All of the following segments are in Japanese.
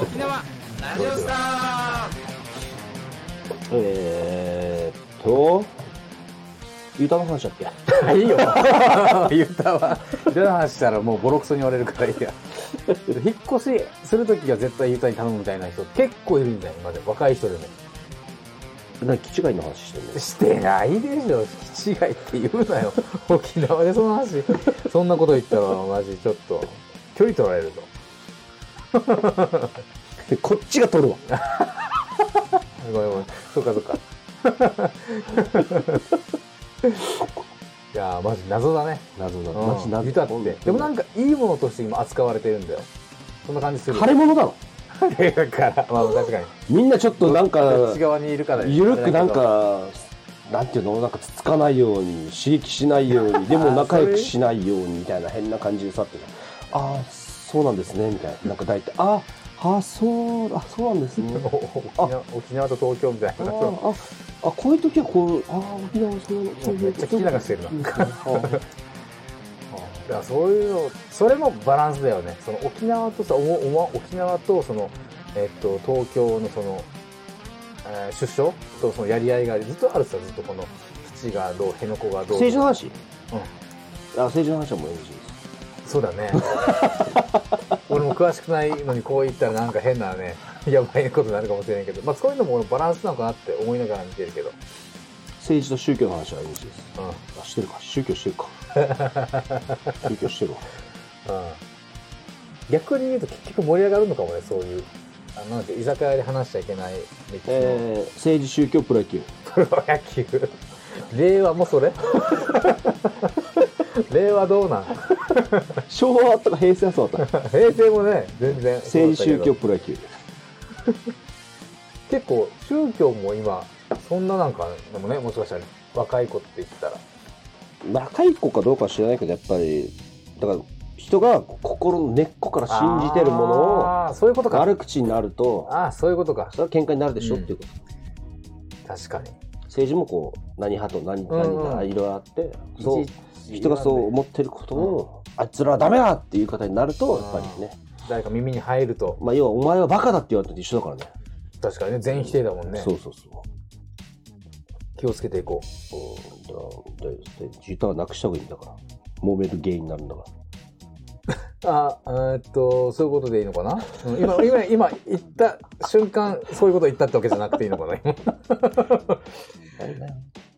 沖縄ラジオスタえーっと、ユタの話だっけ？いいよ。ユタは、ユタの話したらもうボロクソに言われるからいいや。引っ越しするときは絶対ユタに頼むみたいな人結構いるんだよ、今で。若い人でも。何、気違いの話してんの？してないでしょ。気違いって言うなよ。沖縄でその話。そんなこと言ったらマジちょっと、距離取られるぞ。こっちが取るわ。ごめんごめん。そっかそっか。いやー、マジ謎だね。謎だ。うんマジ謎ユタって。でもなんかいいものとして今扱われてるんだよ。そんな感じする。腫れ物だろ。だから、まあ確かに。みんなちょっとなんか、ち側にいるから。ゆるくなん、か、なんていうの？なんかつつかないように、刺激しないように、でも仲良くしないように、みたいな変な感じで去ってた。ああ、そうなんですね、みたいな。なんか大体、ああ、そう、あ、そうなんですね。沖縄と東京みたいあな。あ、あ、こういう時はこう、ああ、沖縄そういうそういうめっちゃ聞き流してるな。あ だからそういうの、それもバランスだよね。その沖縄とさ、おもおも沖縄とその、えっと、東京のその、えー出所とそのやり合いがずっとあるさ、ずっとこの、基地がどう、辺野古がどう。政治の話うん。あ、政治の話はもう NG です。そうだね。俺も詳しくないのにこう言ったらなんか変なね、やばいことになるかもしれないけど、まあそういうのもバランスなのかなって思いながら見てるけど。政治と宗教の話は NG です。うん。あ、してるか。宗教してるか。宗教してるわ。うん逆に言うと結局盛り上がるのかもね、そういう。あなんて居酒屋で話しちゃいけない歴史の、えー、政治、宗教、プロ野球。プロ野球。令和もそれ？令和どうなん？昭和あったか平成はそうだった。平成もね、全然政治、宗教、プロ野球。結構宗教も今、そんななんか、でもね、もしかしたら若い子って言ったら。若い子かどうかは知らないけど、やっぱり、だから、人が心の根っこから信じてるものを、そういうことか。悪口になると、ああ、そういうことかそ。れは喧嘩になるでしょっていうこと。確かに。政治もこう、何派と何、何だ、いろいろあって、そう人がそう思ってることを、あいつらはダメだっていう方になると、やっぱりね、誰か耳に入ると、まあ、要はお前はバカだって言われたと一緒だからね。確かにね、全否定だもんね。そうそうそう。気をつけていこう。うん、だだだジターなくした方がいいんだから。揉める原因になるんだから。あ、えーっと、そういうことでいいのかな、うん今、今、今言った瞬間、そういうこと言ったってわけじゃなくていいのかな？今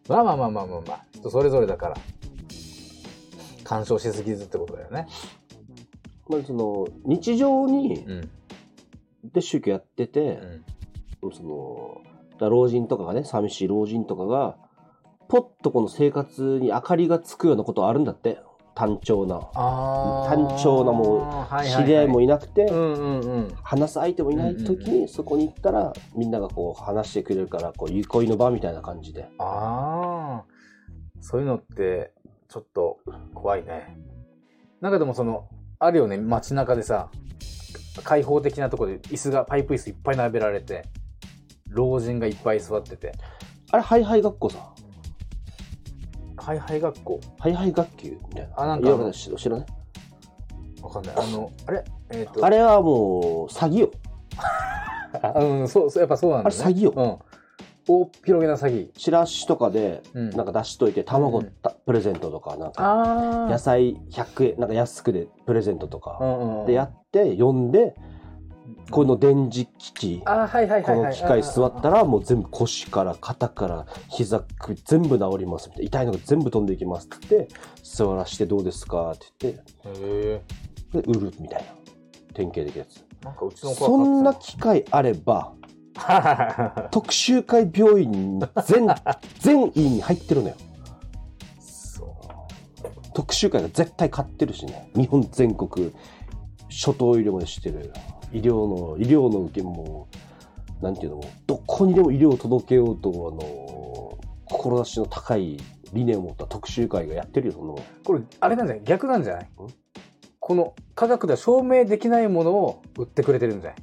まあまあまあまあまあまあ、人それぞれだから。干渉しすぎずってことだよね。まあ、その、日常に、うん。で宗教やってて、その、だ老人とかがね、寂しい老人とかが、ポッとこの生活に明かりがつくようなことあるんだって。単調な。単調なもうは知り合いもいいなくて。話す相手もいない時に、そこに行ったら、みんながこう話してくれるから、こう、憩いの場みたいな感じで。ああ。そういうのって、ちょっと怖いね。なんかでもその、あるよね、街中でさ、開放的なところで椅子が、パイプ椅子いっぱい並べられて、老人がいっぱい座ってて、あれ、ハイハイ学校さ。ハイハイ学校ハイハイ学級みたいな。あなんかいや知知らないわかんない。あの、あれ？えっ、と、あれはもう、詐欺よ。あ うん、そう、そうやっぱそうなんだ、ね。あれ詐欺ようん。大広げな詐欺。チラシとかで、うんなんか出しといて、卵うんたプレゼントとか、なんか、あ野菜100円、なんか安くでプレゼントとか、うんうん。でやって、読んで、この電磁機器。この機械座ったら、もう全部腰から肩から膝首全部治りますみたいな。痛いのが全部飛んでいきますって言って、座らしてどうですかって言って。で売るみたいな。典型的なやつ。なんかうちの子はそんな機会あれば、特集会病院全、全院に入ってるのよ。そう。特集会が絶対買ってるしね。日本全国、初等医療までしてる。医療の、医療の受けも、なんていうのも、どこにでも医療を届けようと、あの、志の高い理念を持った特集会がやってるよ、そんなもん。これ、あれなんじゃない？逆なんじゃない？この科学では証明できないものを売ってくれてるんじゃない？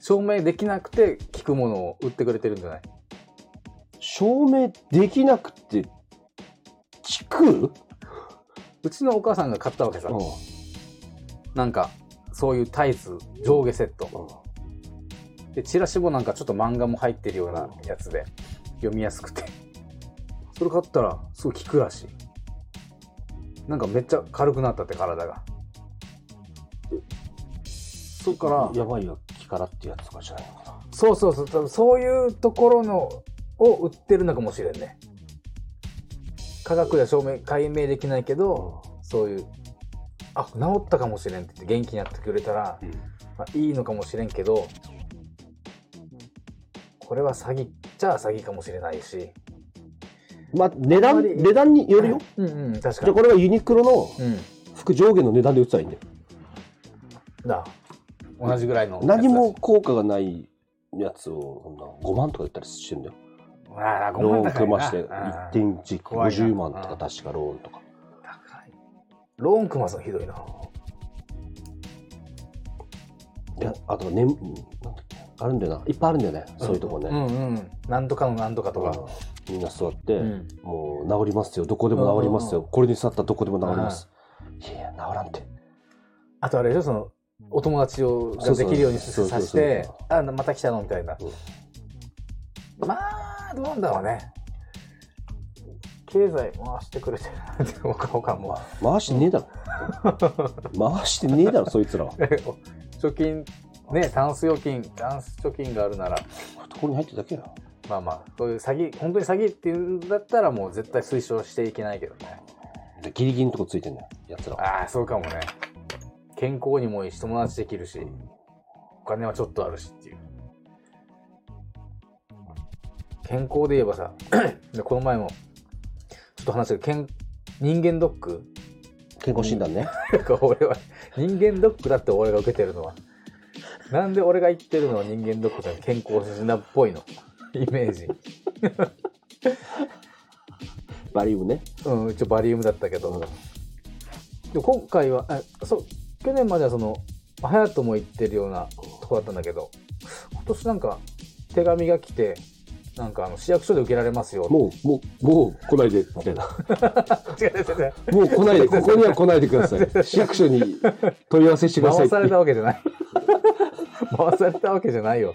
証明できなくて効くものを売ってくれてるんじゃない？証明できなくて、聞く？うちのお母さんが買ったわけさ。うん。なんか、そういうタイツ上下セット。で、チラシもなんかちょっと漫画も入ってるようなやつで、読みやすくて。それ買ったら、すごい効くらしい。なんかめっちゃ軽くなったって、体が。そっから、やばいよ、木からってやつとかじゃないのかな。そうそうそう、多分そういうところのを売ってるのかもしれんね。科学では証明、解明できないけど、そういう、あ、治ったかもしれんって言って元気になってくれたら、うんまあ、いいのかもしれんけど、これは詐欺っちゃ詐欺かもしれないし。まあ、値段、値段によるよ。うんうん、確かじゃ。これはユニクロのうん。服上下の値段で売ってたらいいんだよ。だ。同じぐらいの。何も効果がないやつをそんな5万とか売ったりしてるんだよ。ああ、5ローン。組ましてうん1.1怖いな50万とか確かローンとか。ローン組ますのひどいな。いや、あとね、あるんだよな。いっぱいあるんだよね。そういうとこね。うんうん。なんとかのなんとかとか。みんな座って、うんもう治りますよ。どこでも治りますよ。これに座ったらどこでも治ります。いやいや、治らんって。あとあれでしょ、その、お友達をができるようにさせて、あ、また来たのみたいな。まあ、どうなんだろうね。経済回してくれてるなんて、も。回してねえだろ。回してねえだろ、そいつらは。貯金、ね、タンス預金、タンス貯金があるなら、ここに入ってるだけや。まあまあ、そういう詐欺、本当に詐欺っていうんだったらもう絶対推奨していけないけどね。でギリギリのとこついてんだよ、やつらは。ああ、そうかもね。健康にもいいし、友達できるし、お金はちょっとあるしっていう。健康で言えばさ、でこの前も、ちょっと話したけど、健人間ドック？健康診断ね。なんか俺は、人間ドックだって俺が受けてるのは。なんで俺が言ってるのは人間ドックだ健康診断っぽいの？イメージ。バリウムね。うん、一応バリウムだったけど。でも今回は、あそう、去年まではその、隼人も行ってるようなとこだったんだけど、今年なんか手紙が来て、なんかあの市役所で受けられますよ。もう、もう、もう来ないで、みたいな。違う違う違う。もう来ないで、ここには来ないでください。市役所に問い合わせしてください回されたわけじゃない。回されたわけじゃないよ。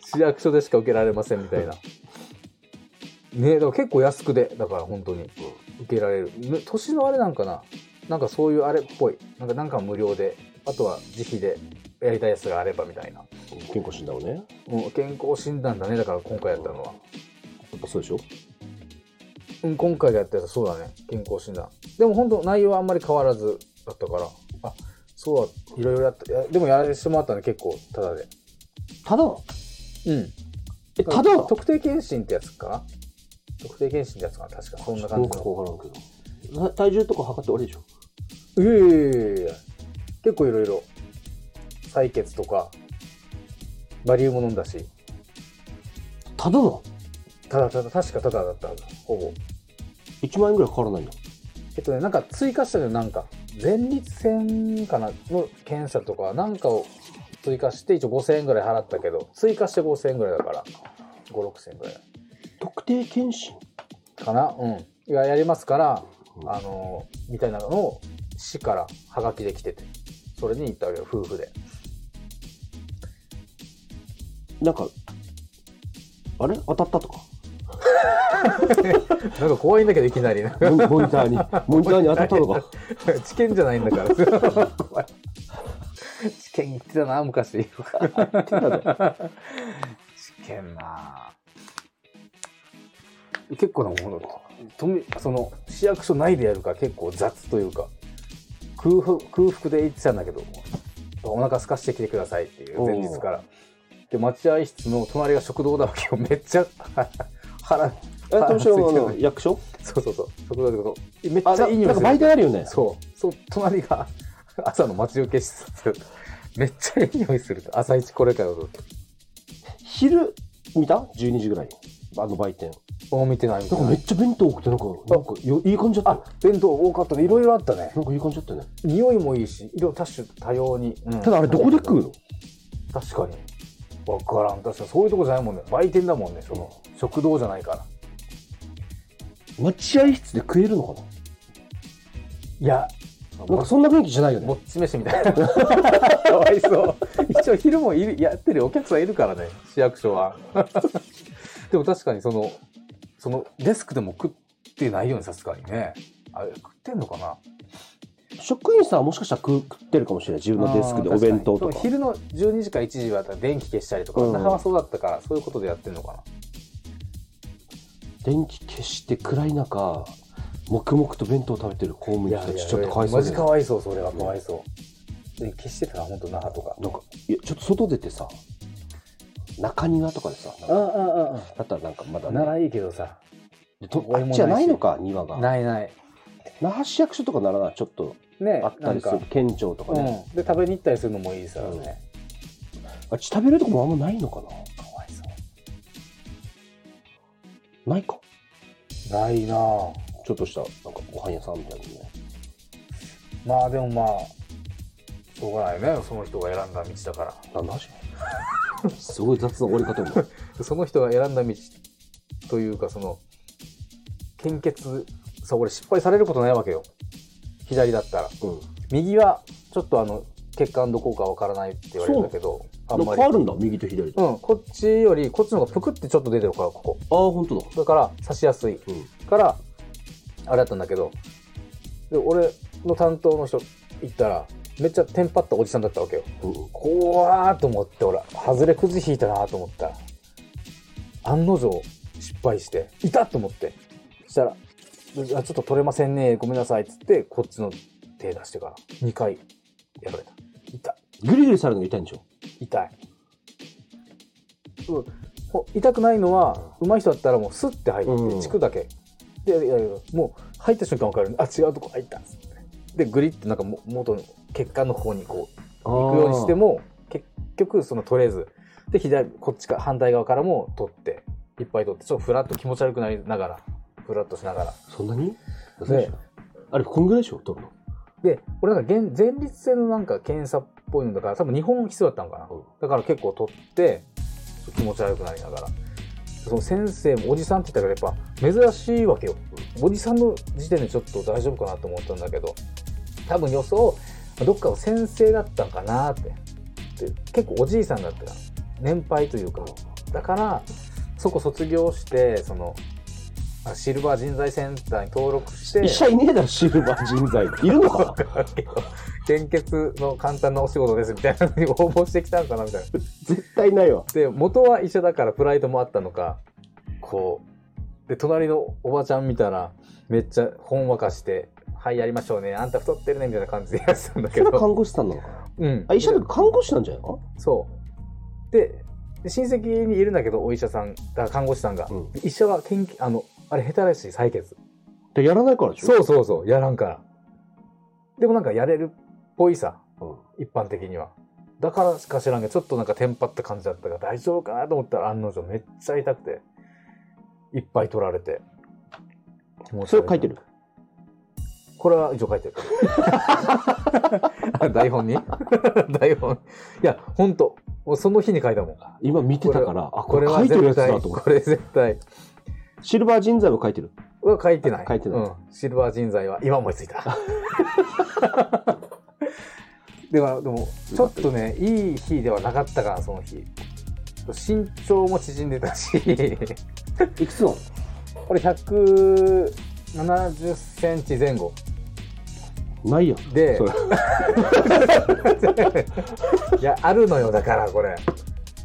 市役所でしか受けられませんみたいな。ねだから結構安くで、だから本当に受けられる。ね年のあれなんかななんかそういうあれっぽい。なんかなんか無料で、あとは自費でやりたいやつがあればみたいな。健康診断をね。もう健康診断だね、だから今回やったのは。やっぱそうでしょ？うん、今回やったやつそうだね。健康診断。でも本当内容はあんまり変わらずだったから、あ、そうだ、いろいろやった。いやでもやらせてもらったね、結構、ただで。ただ、うん。え、ただ、特定健診ってやつか？な特定健診ってやつかな確か、そんな感じの。わからんけど。体重とか測って終わりでしょ？いやいやいやいや結構いろいろ。採血とか、バリウム飲んだし、ただのただただ、確かただだったはず、ほぼ。1万円ぐらいかからないんだ。えっとね、なんか追加したのよなんか、前立腺かなの検査とか、なんかを追加して、一応5000円ぐらい払ったけど、追加して5000円ぐらいだから、5、6000円ぐらい。特定健診？かな？うん。いや、やりますから、あの、みたいなのを市からハガキで来てて、それに行ったわけよ、夫婦で。なんか、あれ？当たったとか？なんか怖いんだけど、いきなり。モニモニターに、モニターに当たったとか？知見じゃないんだから。知見言ってたな、昔。知見な結構なものとみその市役所内でやるから結構雑というか空腹空腹で言ってたんだけどお腹空かしてきてくださいっていう前日からで待合室の隣が食堂だわけよ めっちゃ腹え、富城の役所？そうそうそう食堂だけどめっちゃいい匂いするなんかあるよね。そう。そう、隣が 朝の待ち受け室めっちゃいい匂いする。朝一これかよと。昼、見た ?12 時ぐらい。あの売店。もう見てないななんかめっちゃ弁当多くて、なんか、なんかよいい感じだった弁当多かったね。いろいろあったね。なんかいい感じだったよね。匂いもいいし、色多種多様に。うんただあれどこで食うの？確かに。わからん。確かにそういうとこじゃないもんね。売店だもんね。その、食堂じゃないから。待合室で食えるのかいや、なんかそんな雰囲気じゃないよねぼっち飯みたいな。かわいそう。一応昼もいる、やってるお客さんいるからね、市役所は。でも確かにその、そのデスクでも食ってないよね、さすがにね。あれ、食ってんのかな？職員さんはもしかしたら食食ってるかもしれない自分のデスクでお弁当とか昼の12時か1時は電気消したりとか、うん那覇はそうだったから、そういうことでやってんのかな。電気消して暗い中黙々と弁当を食べてる公務員たちちょっとかわいそうマジかわいそう、それはかわいそう。で消してたな、本当那覇とか。なんかいやちょっと外出てさ中庭とかでさなんかああ、あだったらなんかまだあ、ねならいいけどさ。とあっちはないのか庭がないない。那覇市役所とかならなちょっとねあったりする県庁とかね、うん。で、食べに行ったりするのもいいさ、うんね。あっち食べれるとこもあんまないのかなかわいそないかう。ないなぁ。ちょっとしたなんかご飯屋さんみたいなねまあでもまあ、しょうがないね。その人が選んだ道だから。なんすごい雑な終わり方も その人が選んだ道というか、その、献血、さ、俺失敗されることないわけよ。左だったら。うん右は、ちょっとあの、血管どこかわからないって言われるんだけど、あんまり。変わるんだ右と左と、うん、こっちより、こっちの方がぷくってちょっと出てるから、ここ。ああ本当だだから、刺しやすい。うんから、あれだったんだけど、で、俺の担当の人行ったら、めっちゃテンパったおじさんだったわけよ。うん怖ーと思って、俺、外れくじ引いたなと思ったら、案の定失敗して、いたと思って。そしたら、あちょっと取れませんね、ごめんなさいっつって、こっちの手出してから、2回やられた。痛い。グリグリされるのが痛いんでしょ？痛い。うんほ痛くないのは、上手い人だったらもうスッて入うんって、チクだけ。で、いやいやもう入った瞬間分かる。あ、違うとこ入ったっつって。で、グリってなんかも元の血管の方にこう、行くようにしても、結局その取れず。で、左、こっちか、反対側からも取って、いっぱい取って、ちょっとフラッと気持ち悪くなりながら、フラッとしながら。そんなに？であれこんぐらいでしょ取るの？で、俺なんか現前立腺のなんか検査っぽいのだから、多分日本必要だったのかな。うんだから結構取って、気持ち悪くなりながら。その先生もおじさんって言ったからやっぱ珍しいわけよ。おじさんの時点でちょっと大丈夫かなと思ったんだけど、多分予想、どっかの先生だったんかなって。で結構おじいさんだったから、年配というか。だから、そこ卒業して、その、あシルバー人材センターに登録して、医者いねえだろシルバー人材いるのか 献血の簡単なお仕事ですみたいなのに応募してきたんかなみたいな。絶対ないわで、元は医者だからプライドもあったのか、こう、で、隣のおばちゃん見たら、めっちゃほんわかして、はい、やりましょうね。あんた太ってるね、みたいな感じでやってたんだけど。それ看護師さんなのかなうん。あ医者だと看護師なんじゃないかそう。で、で親戚にいるんだけど、お医者さん、看護師さんが。うん医者は研究、あの、あれ下手らしい、採血。でやらないからでしょ？そうそうそう、やらんから。でもなんかやれるっぽいさ、うん一般的には。だからしか知らんけど、ちょっとなんかテンパった感じだったから大丈夫かなと思ったら案の定めっちゃ痛くて、いっぱい取られて。それ書いてる？これは一応書いてる。あ 台本に？台本。いや、ほんと。その日に書いたもん。今見てたからあここれはれ書いてるやつだとこれ絶対。シルバー人材も書いてるは書いてない。書いてないうん。シルバー人材は今思いついた。でも、でも、ちょっとね、いい日ではなかったから、その日。身長も縮んでたし、いくつの？これ170センチ前後ないやんで いや、あるのよ、だから、これ。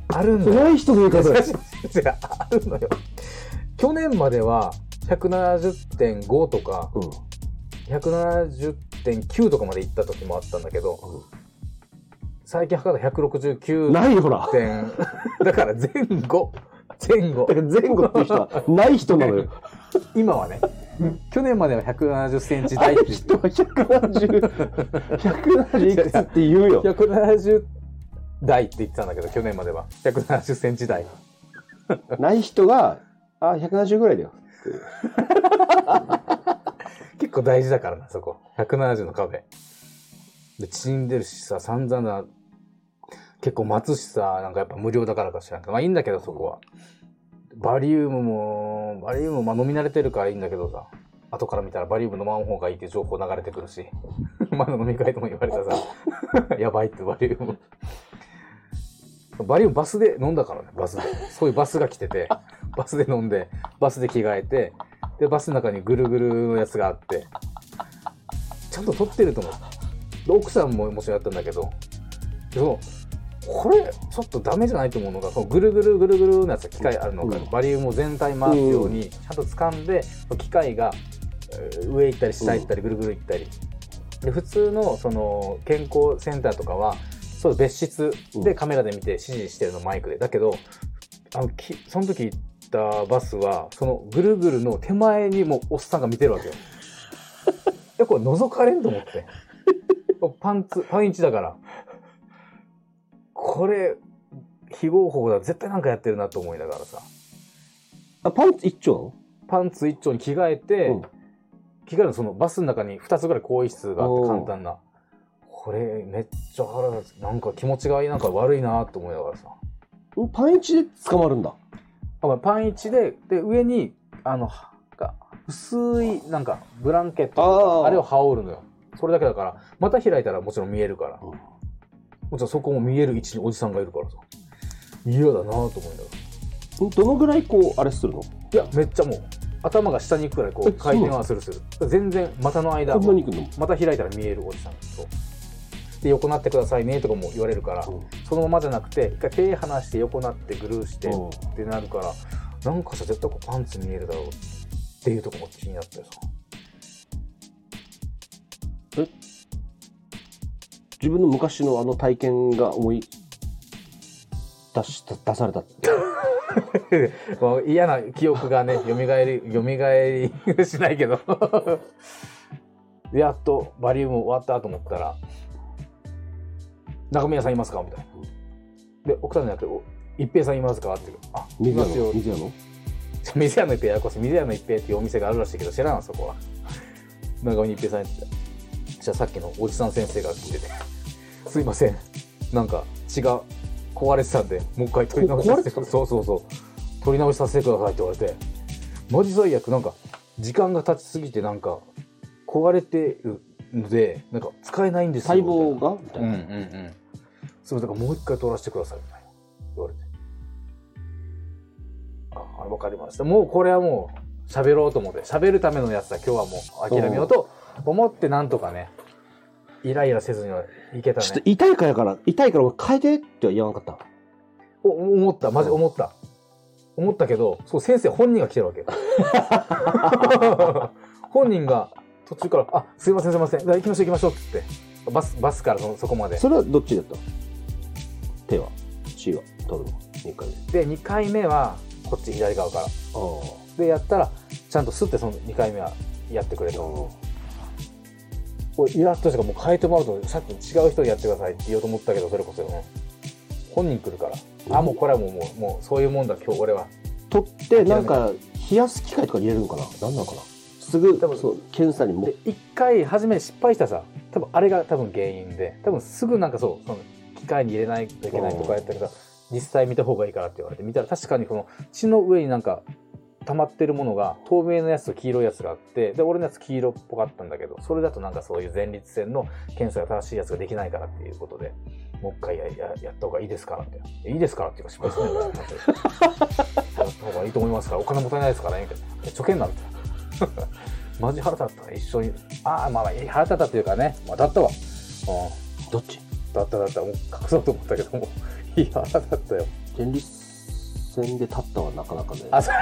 あるんだよ。ない人の言い方だよ 違うあるのよ。去年までは170.5とか、うん。170.9とかまで行った時もあったんだけど、最近測ったら169ないよほら点、だから前後、前後。だ。から前後っていう人はない人なのよ。今はね、去年までは170センチあ台ってる人は170 170いくつって言うよ。170台って言ってたんだけど、去年までは。170センチ台。ない人があ170ぐらいだよ 結構大事だからな、そこ。170の壁。で、縮んでるしさ、散々な、結構待つしさ、なんかやっぱ無料だからか知らんけど、まあいいんだけど、そこは。バリウムも、バリウムもまあ飲み慣れてるからいいんだけどさ、後から見たらバリウム飲まん方がいいって情報流れてくるし、前の飲み会でも言われたさ、やばいってバリウム。バリウムバスで飲んだからね、バスで。そういうバスが来てて、バスで飲んで、バスで着替えて、で、バスの中にぐるぐるのやつがあって、ちゃんと撮ってると思う。で奥さんももちろんやったんだけど、でも、これ、ちょっとダメじゃないと思うのが、そのぐるぐるぐるぐるのやつ機械あるのか、うんバリウムを全体回すように、ちゃんと掴んで、機械がえー上行ったり下行ったりぐるぐる行ったり。で、普通のその健康センターとかは、そう別室でカメラで見て指示してるのマイクで。だけど、あのきその時行ったバスは、そのぐるぐるの手前にもうおっさんが見てるわけよ。え、これ覗かれんと思って。パンツ、パンイチだから。これ、非合法だ。絶対なんかやってるなと思いながらさ。あ、パンツ一丁？パンツ一丁に着替えて、うん着替えるのそのバスの中に2つぐらい更衣室があって簡単な。これめっちゃ腹立つ。なんか気持ちがいいなんか悪いなと思いながらさ。のパンイチで捕まるんだ。パン一で、で、上に、あの、薄い、なんか、ブランケットあれを羽織るのよ。それだけだから、また開いたらもちろん見えるから。うんもちろんそこも見える位置におじさんがいるからさ。嫌だなと思いながら。んどのぐらいこう、あれするの？いや、めっちゃもう、頭が下に行くくらいこうえ回転はするする。全然股の間こん、なに行くの？また開いたら見えるおじさんそうで横なってくださいねとかも言われるから、うん。そのままじゃなくて一回手離して横なってグルーしてうん。ってなるからなんかさ絶対こうパンツ見えるだろうっていうとこも気になったよさ自分の昔のあの体験が思い出した、出されたって。もう？嫌な記憶がねよみがえりよみがえりしないけど。でやっとバリウム終わったと思ったら「中宮さんいますか?」みたいな。で奥さんじゃなくてお「一平さんいますか?」ってあい水屋ますよ。の水屋の？水屋の一平ややこしい。水屋の一平っていうお店があるらしいけど知らんそこは。長尾に一平さんやって。たじゃあさっきのおじさん先生が来てて「すいません。なんか血が壊れてたんでもう一回取り直しさせてそうそうそう。取り直しさせてください」って言われて。マジ最悪。なんか時間が経ちすぎてなんか壊れてるのでなんか使えないんですよ細胞が？みたいな。うんうんうん。そう、だからもう一回取らせてください、みたいな。言われて。あ、あわかりました。もうこれはもう喋ろうと思って、喋るためのやつだ、今日はもう諦めようと思ってなんとかね、イライラせずにはいけたちょっとね。痛いからやから、痛いから俺変えてっては言わなかった。お思った、マジ思った。思ったけど、そう、先生本人が来てるわけ。本人が途中から、あ、すいませんすいません、じゃあ行きましょう行きましょうって言って、バス、バスからそそこまで。それはどっちだった？手は ?C は？取るの ?2 回目？で、2回目は、こっち左側から。あで、やったら、ちゃんとスッてその2回目はやってくれあ。と。これイラッとしたからもう変えてもらうと、さっき違う人にやってくださいって言おうと思ったけど、それこそ、うん本人来るから。あ、もうこれはもう、もう、もうそういうもんだ、今日俺は。取って、なんか、冷やす機械とかに入れるのかな？何なのかな？すぐ、多分そう、検査にもで、1回初め失敗したさ、多分あれが多分原因で、多分すぐなんかそう、その機械に入れないといけないとかやったけど、実際見た方がいいからって言われて、見たら確かにこの血の上になんか溜まってるものが透明なやつと黄色いやつがあって、で、俺のやつ黄色っぽかったんだけど、それだとなんかそういう前立腺の検査が正しいやつができないからっていうことで、もう一回やややった方がいいですからみたいな。いいですからっていうか失敗しないからって やった方がいいと思いますから、お金もったいないですからね、みたいな。え貯金なんて。マジ腹立った。一緒に。ああ、まあまあ、腹立ったっていうかね。まあ、だったわ。うん。どっち？だっただった。もう隠そうと思ったけども。いや、腹立ったよ。前立腺で立ったはなかなかね。あ、それ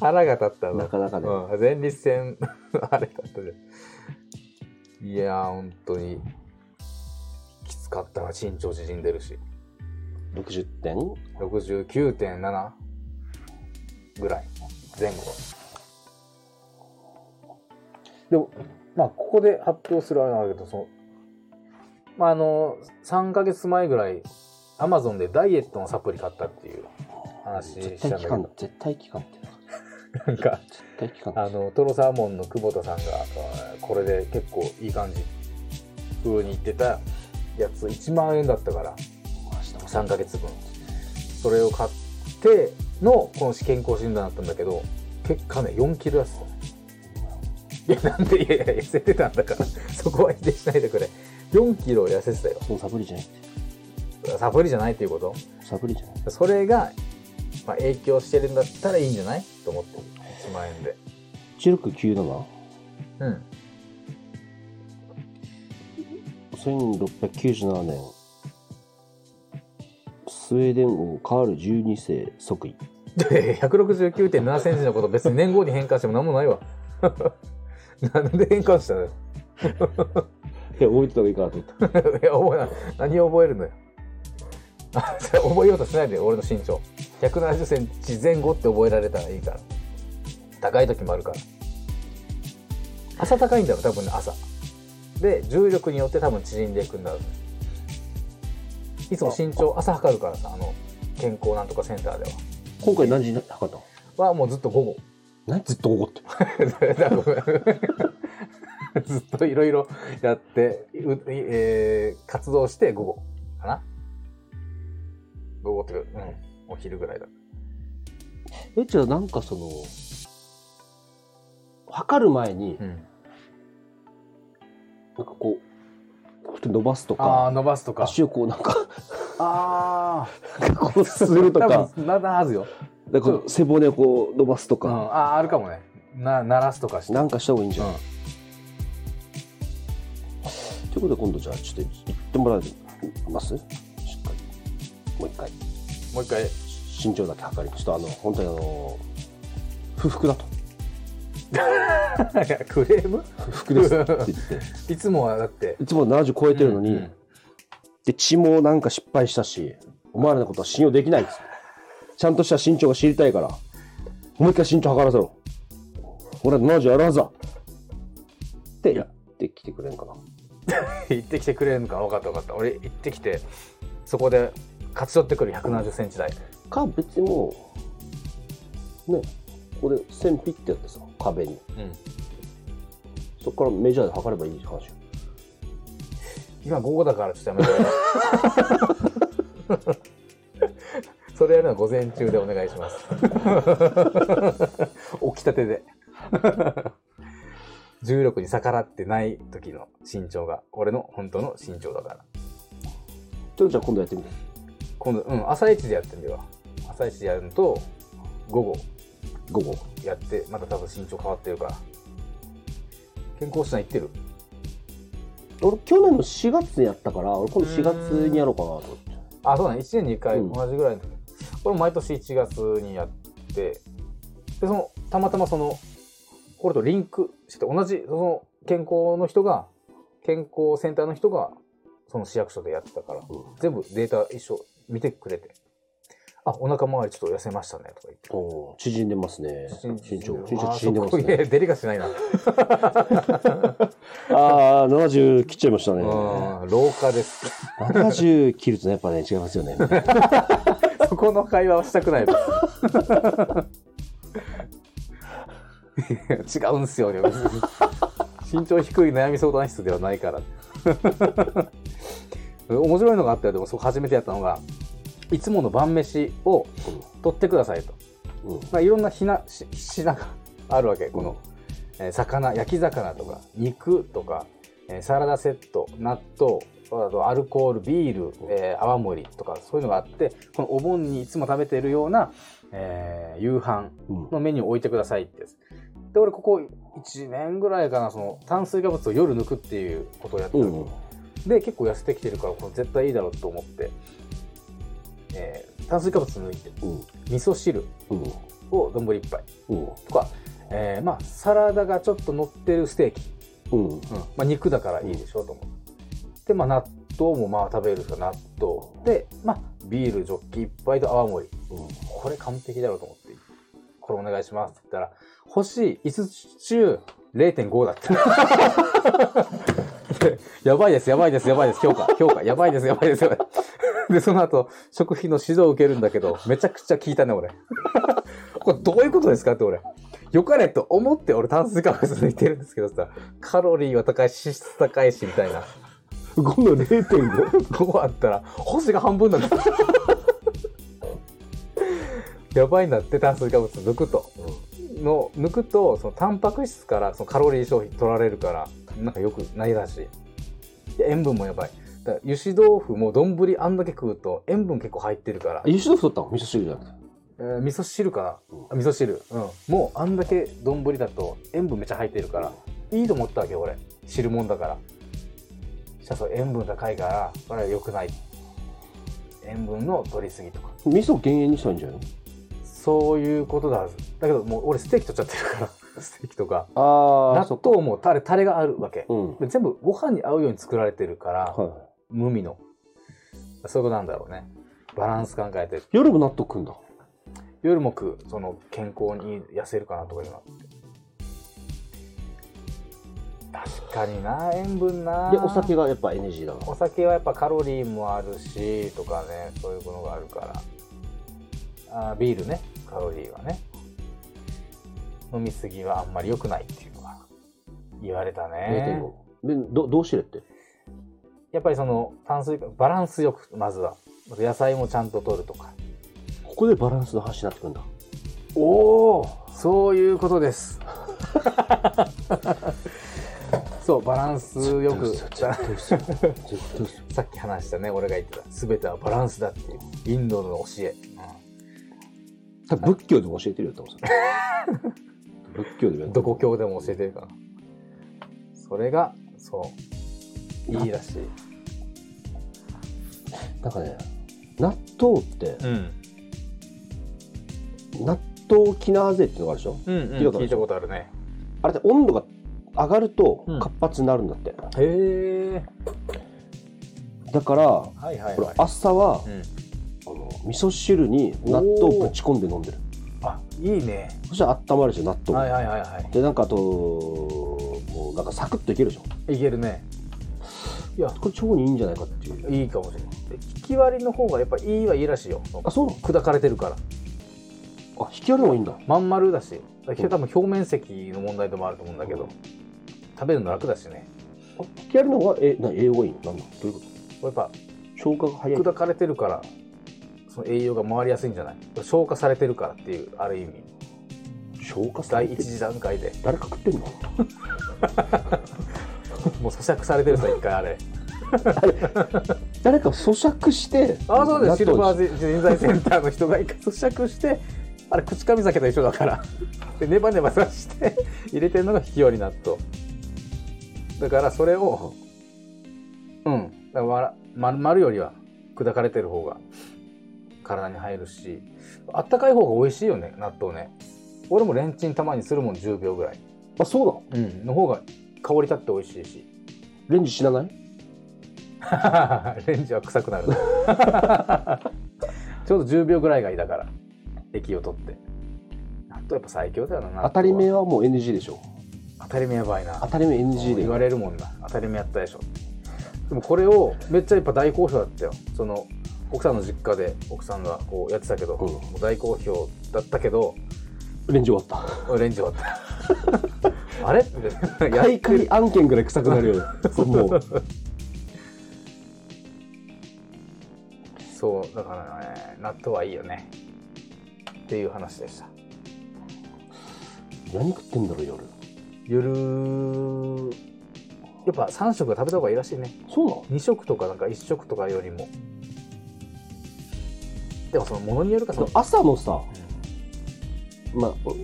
腹が立ったなかなかね。うん。前立腺、あれだったじゃん。いやー、本当に。きつかったな。身長縮んでるし。60点？69.7ぐらい前後。でもまあここで発表するあれなんだけどそのまああの3ヶ月前ぐらいアマゾンでダイエットのサプリ買ったっていう話絶したんだけど。絶対聞かんって。なんかあのトロサーモンの久保田さんがこれで結構いい感じ。風に言ってたやつ1万円だったから。3ヶ月分。それを買ってのこの健康診断だったんだけど結果ね、4キロ痩せた。いや、なんで、いやいや、痩せてたんだから、そこは否定しないでくれ。4キロ痩せてたよ。そのサプリじゃないサプリじゃないっていうこと？サプリじゃないそれが、まあ、影響してるんだったらいいんじゃない？と思って。1万円で。1697うん。1697年スウェーデン王カール12世即位で、169.7センチのこと別に年号に変換しても何もないわ。なんで変換したのよ。いや覚えてた方がいいかなと思ったいや、覚えな、何を覚えるのよ。覚えようとしないで、俺の身長。170センチ前後って覚えられたらいいから。高い時もあるから。朝高いんだよ、多分ね、朝。で、重力によって多分縮んでいくんだろうね。いつも身長、朝測るからさ、あの、健康なんとかセンターで今回何時に測ったの？は。は、もうずっと午後。何？ずっと怒って ずっといろいろやって、うえー活動して午後かな午後っていうん、お昼ぐらいだ。えじゃあなんかその測る前にうん、なんかこう伸ばすとああ、か伸ばすとか。足をこうなんかあこうすると多か分、な、なはずよ。なんかこう背骨をこう伸ばすとうん、か、ああ、あるかもね。な、鳴らすとかして。なんかした方がいいんじゃない、うん。ということで今度じゃあちょっと言ってもらえます？しっかり。もう一回。もう一回。身長だけ測りちょっとあの本当にあの不服だとクレーム？不服ですって言って。いつもはだって。いつも70超えてるのに、うんで血もなんか失敗したしお前らのことは信用できないっつってちゃんとした身長が知りたいからもう一回身長測らせろ。俺は70あるはずだ。って言ってきてくれんかな。行ってきてくれるのか？分かった分かった。俺行ってきて、そこで勝ち取ってくる170センチ台。か別にもうねここで線ピッてやってさ壁に。うん。そこからメジャーで測ればいい話よ。今午後だからちょっとやめて。それやるのは午前中でお願いします。起きたてで。重力に逆らってない時の身長が俺の本当の身長だから。ちょっとじゃあ今度やってみて。今度うん朝一でやってみるわ。朝一でやるのと午後午後やってまた多分身長変わってるから。健康診断行ってる？俺去年の4月にやったから俺今度4月にやろうかなと思って。あ、そうだね。1年に1回うん。同じぐらいの時。これ毎年1月にやって、で、その、たまたまその、これとリンクしてて、同じ、その、健康の人が、健康センターの人が、その市役所でやってたから、うん。全部データ一緒見てくれて、あ、お腹周りちょっと痩せましたね、とか言って。おー縮んでますね身長身長あ縮んでますねデリカシーないな。ああ70切っちゃいましたねうん、廊下です。70切るとねやっぱね違いますよね そこの会話はしたくないです。違うんすよ、ね、身長低い悩み相談室ではないから。面白いのがあったよ、でもそこ初めてやったのが、いつもの晩飯を取ってくださいと。うん。まあ、いろんなひなし品があるわけ。この、えー魚、焼き魚とか、肉とか、えーサラダセット、納豆、あとアルコール、ビール、えー泡盛とか、そういうのがあって、このお盆にいつも食べてるような、えー夕飯うん。のメニューを置いてくださいって。で、俺ここ1年ぐらいかな、その炭水化物を夜抜くっていうことをやってる、うんで、結構痩せてきてるから、これ絶対いいだろうと思って、えー炭水化物抜いて、うん味噌汁うんを丼一杯うんとか、えーまあ、サラダがちょっと乗ってるステーキ。うんうんまあ、肉だからいいでしょうと思って。で、まあ、納豆もまあ食べるから納豆。で、まあ、ビールジョッキ一杯と泡盛。うんこれ完璧だろうと思って。これお願いしますって言ったら、星5つ中0.5だって。やばいです、やばいです、やばいです、評価、評価、やばいです、やばいです、やばいです。で、その後、食費の指導を受けるんだけど、めちゃくちゃ聞いたね、俺。これどういうことですかって俺。よかれと思って俺炭水化物抜いてるんですけどさ、カロリーは高い、脂質高いし、みたいな。5の0.5 5あったら、星が半分なんだ。やばいんだって炭水化物抜くと。の抜くとそのタンパク質からそのカロリー消費取られるからなんかよくないらしいで塩分もやばいだ油脂豆腐も丼あんだけ食うと塩分結構入ってるから、油脂豆腐取ったの？味噌汁じゃなくて。えー味噌汁かな、味噌汁。うん。もうあんだけ丼だと塩分めっちゃ入ってるからいいと思ったわけよ俺。汁もんだから。そした塩分高いからこれは良くない。塩分の取りすぎとか。味噌減塩にしたんじゃない？そういうことだ。はずだけどもう俺ステーキ取っちゃってるから。ステーキとか。のあ納。豆もタレタレがあるわけ。うん。で全部ご飯に合うように作られてるから、はい。無味の。そういうことなんだろうね。バランス考えて。夜も納豆食うんだ。夜も食うその健康に痩せるかなとかいうの確かにな塩分な。で、お酒がやっぱ NG だな。お酒はやっぱカロリーもあるしとかねそういうものがあるから。あービールね。カロリーはね。飲みすぎはあんまり良くないっていうのが言われたね。0.5。で、どどうしてるって？やっぱりその炭水化バランスよくまずは。野菜もちゃんと取るとか。ここでバランスの話になってくるんだ。おおそういうことです。そうバランスよく。さっき話したね俺が言ってた。全てはバランスだっていう。インドの教え、多分仏教でも教えてるよ、多分それ。仏教でもどこ教でも教えてるからそれがそういいらしい。なんかね、納豆って、うん。納豆キナーゼっていうのがあるでしょ？うん、うん、聞いたことあるね。あれって温度が上がるとうん。活発になるんだって。へえ。だから、はいはいこれはい、朝は、うん、あの味噌汁に納豆をぶち込んで飲んでる。あいいね。そしたら温まるでしょ、納豆。が。はいはいはいはで、なんかあと、もうなんかサクッといけるでしょ。いいけるねいやこれ腸にいいんじゃないかっていう。いいかもしれない。で引き割りの方がやっぱいいはいいらしいよ。あ、そうなの？砕かれてるから。あ、引き割るのがいいんだ。まん丸だし。だ多分表面積の問題でもあると思うんだけど食べるの楽だしね。あ引き割るのが、え、な栄養がいいの？なんだ？どういうこやっぱと消化が早い。砕かれてるからその栄養が回りやすいんじゃない？消化されてるからっていうある意味。消化され第てる。一次段階で。誰か食ってんの？嚼されてるさ一回 あれ。誰か咀嚼して。ああそうです。シルバーー人材センターの人が一回 咀嚼してあれ口かみ酒と一緒だから。でネバネバさして入れてるのが引き割り納豆だからそれをうん。だから丸丸よりは砕かれてる方が体に入るし。あったかい方が美味しいよね納豆ね。俺もレンチンたまにするもん10秒ぐらい、あ、そうなのうん、の方が香り立って美味しいしレンジ死なない？レンジは臭くなる ちょうど10秒ぐらいがいいだから液を取って。納豆やっぱ最強だよな当たり目はもう NG でしょ。当たり目やばいな。当たり目 NG で。言われるもんな。当たり目やったでしょ。でもこれをめっちゃやっぱ大好評だったよ。その奥さんの実家で奥さんがこうやってたけど、うん。もう大好評だったけどレンジ終わった。俺 レンジ終わったあれ？案件ぐらい臭くなるよ。ね。もう。そうだからね納豆はいいよね。っていう話でした。何食ってんだろう、夜。夜。やっぱ3食は食べた方がいいらしいね。そうなの？2食とかなんか1食とかよりも。でもそのものによるかその、朝のさ、まあ、お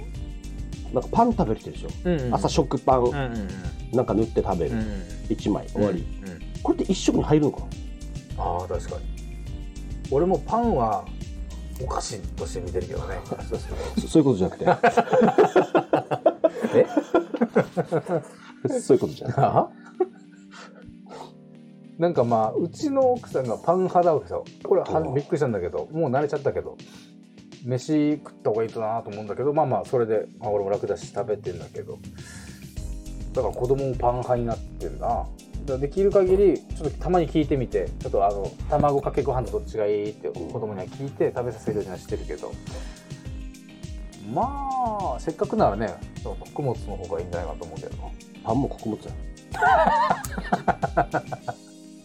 なんかパン食べる人でしょ？うんうん。朝食パン、うんうんうん。なんか塗って食べる。うんうん。1枚。終わり。うん。うんこれって1食に入るのかああ確かに。俺もパンはお菓子として見てるけどね。そそういうことじゃなくえ？て。そういうことじゃなくて。あ？なんかまあうちの奥さんがパン派だわけさこれはうんびっくりしたんだけどもう慣れちゃったけど飯食った方がいいとなと思うんだけどまあまあそれで、まあ、俺も楽だし食べてんだけどだから子供もパン派になってんだだからできる限りちょっとたまに聞いてみてちょっとあの卵かけご飯とどっちがいいって子供には聞いて食べさせるようにはしてるけどまあせっかくならね穀物の方がいいんじゃないかと思うけどなパンも穀物だよ。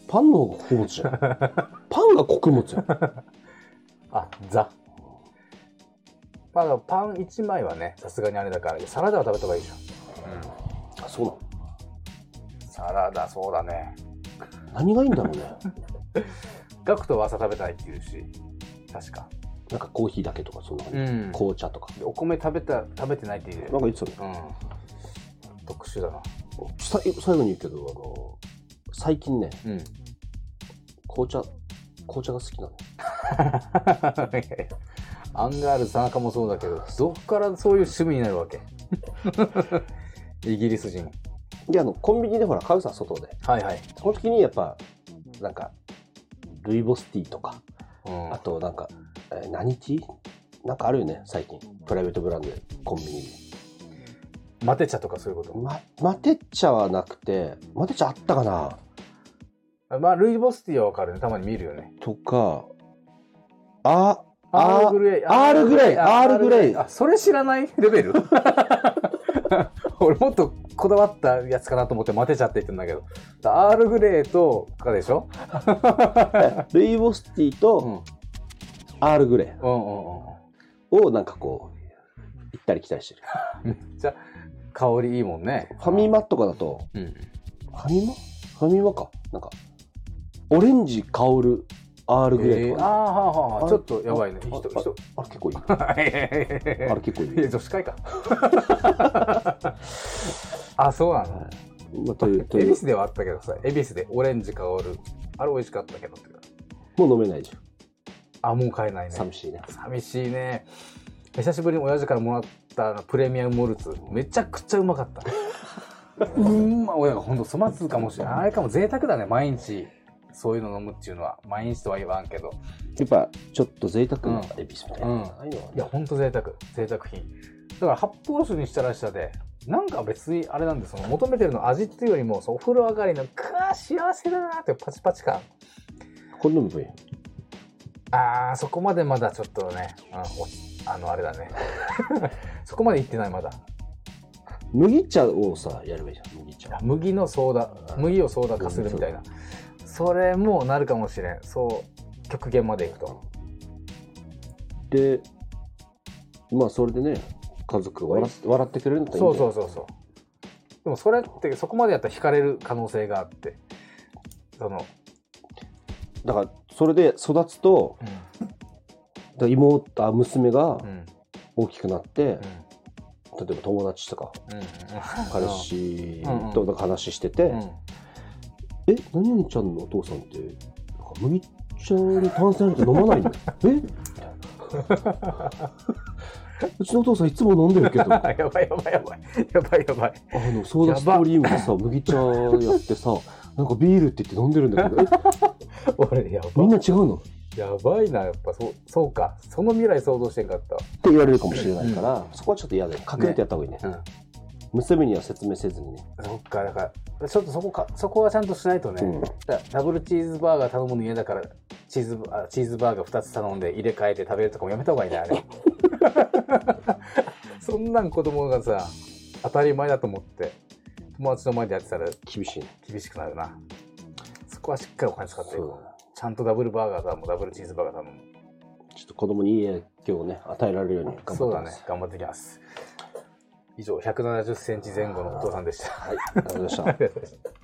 パンの方が穀物じゃん。パンが穀物じゃん。あ、ザ。ままあ、パン1枚はね、さすがにあれだから、サラダは食べた方がいいでしょ。あ、そうなの？うん。サラダ、そうだね。何がいいんだろうね。GACKT は朝食べたいって言うし、確か。なんかコーヒーだけとか、そんな感じ。ん紅茶とか。お米食べた、食べてないって言うなんか言ってたね。うん。特殊だな。さい最後に言うけど、あの、最近ね、うん。紅茶、紅茶が好きなの。アンガールズ田中もそうだけど、どっからそういう趣味になるわけ？イギリス人。で、あの、コンビニでほら、買うさ、外で。はいはい。その時にやっぱ、なんか、ルイボスティーとか、うんあとなんか、えー何ティー？なんかあるよね、最近。プライベートブランドで、コンビニに。マテ茶とかそういうこま、マテ茶はなくて、マテ茶あったかな？と。まあ、ルイボスティーはわかるね。たまに見るよね。とか、あ、アールグレイ。アールグレイあアールグレイあ、それ知らない？レベル？俺もっとこだわったやつかなと思ってマテ茶って言ってんだけど。アールグレイとかでしょ？ルイボスティーうとん。アールグレうんうんうん。イをなんかこう、行ったり来たりしてる。めっちゃ香りいいもんね。ファミマとかだと、うん。ファミマ？ファミマか。なんか、オレンジ香るアールグレイえー、とかね、あーはあはあ、ちょっとやばいね。あ人、あ人。あれ結構いい。あ あれ結構いい。いや、女子会か。あ、そうなの？まあ、という、恵比寿ではあったけどさ、恵比寿でオレンジ香る。あれ美味しかったけどもう飲めないじあ、もう買えないゃん。ね。寂しいね。寂しいね。久しぶりに親父からもらったプレミアムモルツ、めちゃくちゃうまかった。うんま、親がほんと粗末かもしれない。あれかも贅沢だね、毎日。そういうの飲むっていうのは。毎日とは言わんけど。やっぱ、ちょっと贅沢なうんエビスみたいな。うんうのはいや、ほんと贅沢。贅沢品。だから発泡酒にしたらしたで、なんか別にあれなんで、その求めてるの味っていうよりも、そのお風呂上がりの、くわ幸せだなってパチパチ感。これ飲む分あー、そこまでまだちょっとね、うん、おあの、あれだね。そこまで行ってない、まだ。麦茶をさ、やればいいじゃん、麦茶。麦のソーダ、麦をソーダ化するみたいな。それもなるかもしれん。そう、極限までいくと。で、まあ、それでね、家族が笑っ笑ってくれるんだったらいそいんだそうそうそう。でもそれって、そこまでやったら惹かれる可能性があって。その、だから、それで育つと、うん、だから妹、あ娘がうん、大きくなって、うん、例えば友達とか、うん。彼氏うんとなんか話してて、うん。え、何々ちゃんのお父さんって、なんか麦茶に炭酸入れて飲まないの え？みたいな。うちのお父さんいつも飲んでるけど、あ やばいやばいやばい。やばいやばい。の、ソーダストリームでさ、麦茶やってさ、なんかビールって言って飲んでるんだけど、え、俺、やばみんな違うの？っやばいな、やっぱそう、そうか。その未来想像してんかった。て言われるかもしれないから、そこはちょっと嫌だよ。隠れてやった方がいいね。うん。娘には説明せずにね。そっか、だから、ちょっとそこか、そこはちゃんとしないとね。うんダブルチーズバーガー頼むの嫌だから、チーズあ、チーズバーガー2つ頼んで入れ替えて食べるとかもやめた方がいいね、あれ。そんなん子供がさ、当たり前だと思って、友達の前でやってたら厳しいね。厳しくなるな。そこはしっかりお金使っていこう。ちゃんとダブルバーガー頼む、ダブルチーズバーガー頼む。ちょっと子供にいい影響をね、与えられるように頑張ってそうだます。、ね頑張ってきます。以上、170センチ前後のお父さんでした。はい、ありがとうございましたあ。りがとうございました